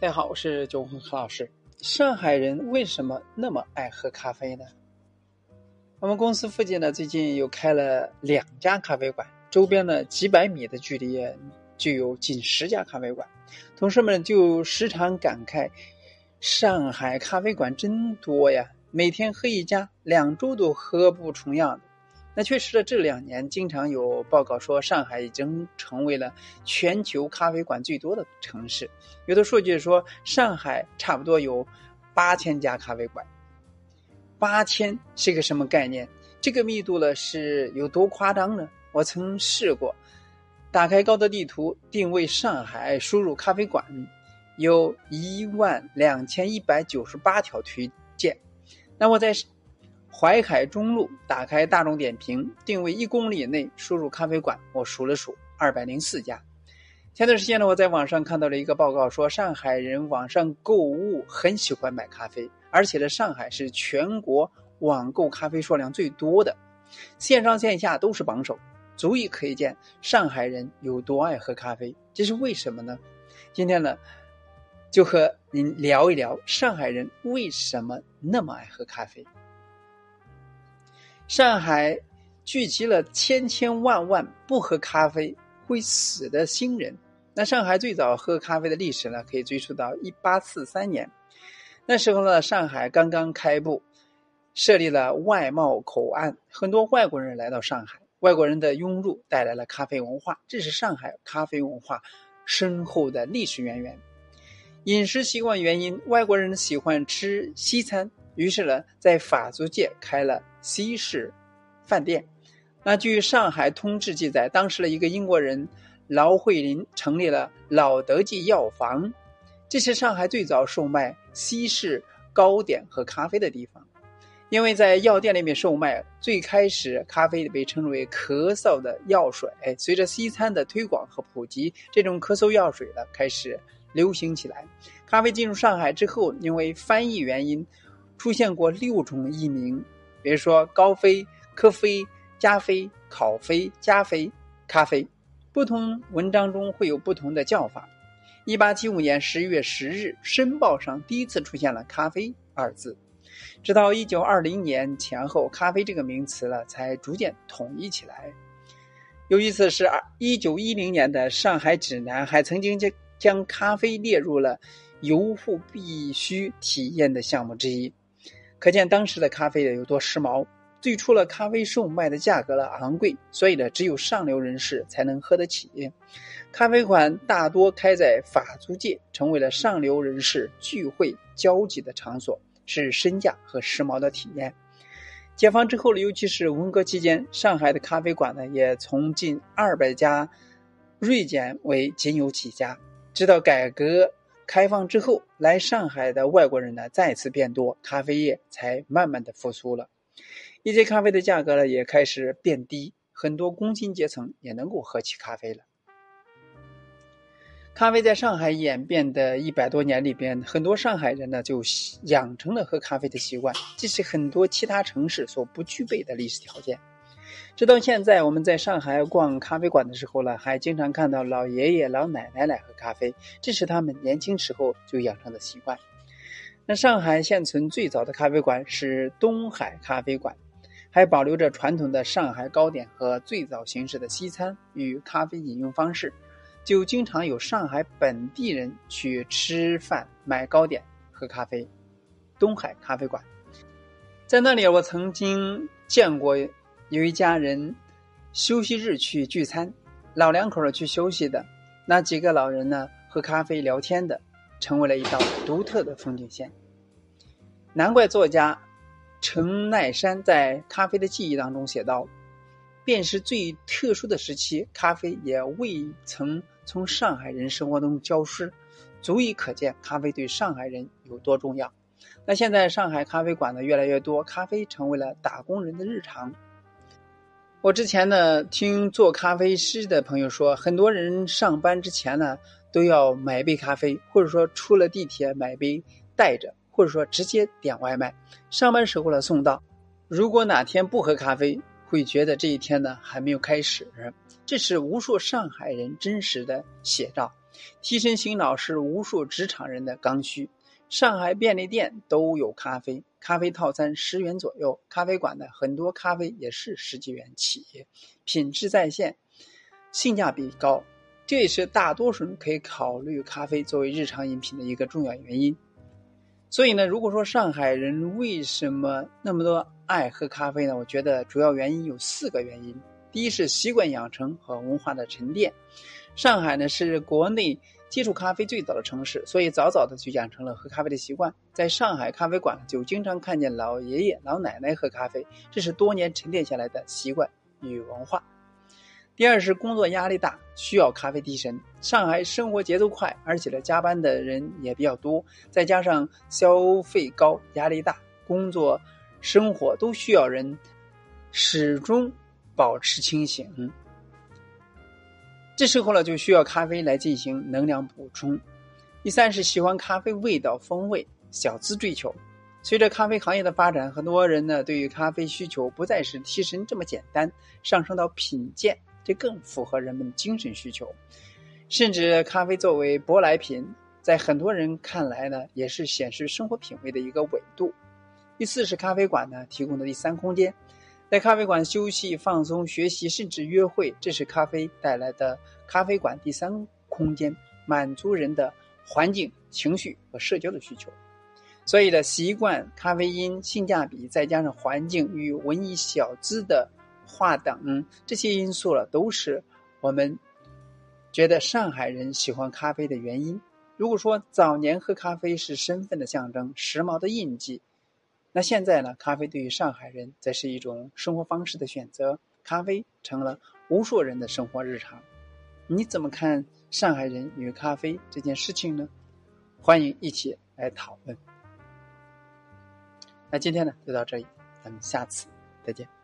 大家好，我是九红何老师。上海人为什么那么爱喝咖啡呢？我们公司附近呢，最近又开了两家咖啡馆，周边呢几百米的距离就有近十家咖啡馆。同事们就时常感慨：上海咖啡馆真多呀，每天喝一家，两周都喝不重样的。那确实的，这两年经常有报告说，上海已经成为了全球咖啡馆最多的城市。有的数据说，上海差不多有八千家咖啡馆。八千是个什么概念？这个密度呢是有多夸张呢？我曾试过，打开高德地图定位上海，输入咖啡馆，有一万两千一百九十八条推荐。那我在。淮海中路打开大众点评，定位一公里内，输入咖啡馆。我数了数，二百零四家。前段时间呢，我在网上看到了一个报告，说上海人网上购物很喜欢买咖啡，而且呢，上海是全国网购咖啡数量最多的，线上线下都是榜首，足以可见上海人有多爱喝咖啡。这是为什么呢？今天呢，就和您聊一聊上海人为什么那么爱喝咖啡。上海聚集了千千万万不喝咖啡会死的新人。那上海最早喝咖啡的历史呢，可以追溯到一八四三年。那时候呢，上海刚刚开埠，设立了外贸口岸，很多外国人来到上海。外国人的涌入带来了咖啡文化，这是上海咖啡文化深厚的历史渊源。饮食习惯原因，外国人喜欢吃西餐。于是呢，在法租界开了西式饭店。那据《上海通志》记载，当时的一个英国人劳慧林成立了老德记药房，这是上海最早售卖西式糕点和咖啡的地方。因为在药店里面售卖，最开始咖啡被称为咳嗽的药水。随着西餐的推广和普及，这种咳嗽药水呢开始流行起来。咖啡进入上海之后，因为翻译原因。出现过六种译名，比如说高飞、科飞、加飞、考飞、加飞、咖啡，不同文章中会有不同的叫法。一八七五年十一月十日，《申报》上第一次出现了“咖啡”二字，直到一九二零年前后，“咖啡”这个名词呢才逐渐统一起来。有意思是，二一九一零年的《上海指南》还曾经将将咖啡列入了游户必须体验的项目之一。可见当时的咖啡有多时髦。最初的咖啡售卖的价格呢昂贵，所以呢只有上流人士才能喝得起。咖啡馆大多开在法租界，成为了上流人士聚会交际的场所，是身价和时髦的体验。解放之后呢，尤其是文革期间，上海的咖啡馆呢也从近二百家锐减为仅有几家，直到改革。开放之后，来上海的外国人呢再次变多，咖啡业才慢慢的复苏了。一些咖啡的价格呢也开始变低，很多工薪阶层也能够喝起咖啡了。咖啡在上海演变的一百多年里边，很多上海人呢就养成了喝咖啡的习惯，这是很多其他城市所不具备的历史条件。直到现在，我们在上海逛咖啡馆的时候呢，还经常看到老爷爷老奶奶来喝咖啡，这是他们年轻时候就养成的习惯。那上海现存最早的咖啡馆是东海咖啡馆，还保留着传统的上海糕点和最早形式的西餐与咖啡饮用方式，就经常有上海本地人去吃饭、买糕点、喝咖啡。东海咖啡馆，在那里我曾经见过。有一家人休息日去聚餐，老两口儿去休息的，那几个老人呢喝咖啡聊天的，成为了一道独特的风景线。难怪作家陈奈山在《咖啡的记忆》当中写道：“便是最特殊的时期，咖啡也未曾从上海人生活中消失，足以可见咖啡对上海人有多重要。”那现在上海咖啡馆呢越来越多，咖啡成为了打工人的日常。我之前呢，听做咖啡师的朋友说，很多人上班之前呢，都要买杯咖啡，或者说出了地铁买杯带着，或者说直接点外卖，上班时候呢送到。如果哪天不喝咖啡，会觉得这一天呢还没有开始。这是无数上海人真实的写照。提神醒脑是无数职场人的刚需。上海便利店都有咖啡，咖啡套餐十元左右。咖啡馆的很多咖啡也是十几元起，品质在线，性价比高，这也是大多数人可以考虑咖啡作为日常饮品的一个重要原因。所以呢，如果说上海人为什么那么多爱喝咖啡呢？我觉得主要原因有四个原因。第一是习惯养成和文化的沉淀。上海呢是国内。接触咖啡最早的城市，所以早早的就养成了喝咖啡的习惯。在上海咖啡馆，就经常看见老爷爷老奶奶喝咖啡，这是多年沉淀下来的习惯与文化。第二是工作压力大，需要咖啡提神。上海生活节奏快，而且呢加班的人也比较多，再加上消费高、压力大，工作、生活都需要人始终保持清醒。这时候呢，就需要咖啡来进行能量补充。第三是喜欢咖啡味道、风味、小资追求。随着咖啡行业的发展，很多人呢对于咖啡需求不再是提神这么简单，上升到品鉴，这更符合人们精神需求。甚至咖啡作为舶来品，在很多人看来呢，也是显示生活品味的一个维度。第四是咖啡馆呢提供的第三空间。在咖啡馆休息、放松、学习，甚至约会，这是咖啡带来的咖啡馆第三空间，满足人的环境、情绪和社交的需求。所以呢，习惯、咖啡因、性价比，再加上环境与文艺小资的画等这些因素了，都是我们觉得上海人喜欢咖啡的原因。如果说早年喝咖啡是身份的象征、时髦的印记。那现在呢？咖啡对于上海人则是一种生活方式的选择，咖啡成了无数人的生活日常。你怎么看上海人与咖啡这件事情呢？欢迎一起来讨论。那今天呢，就到这里，咱们下次再见。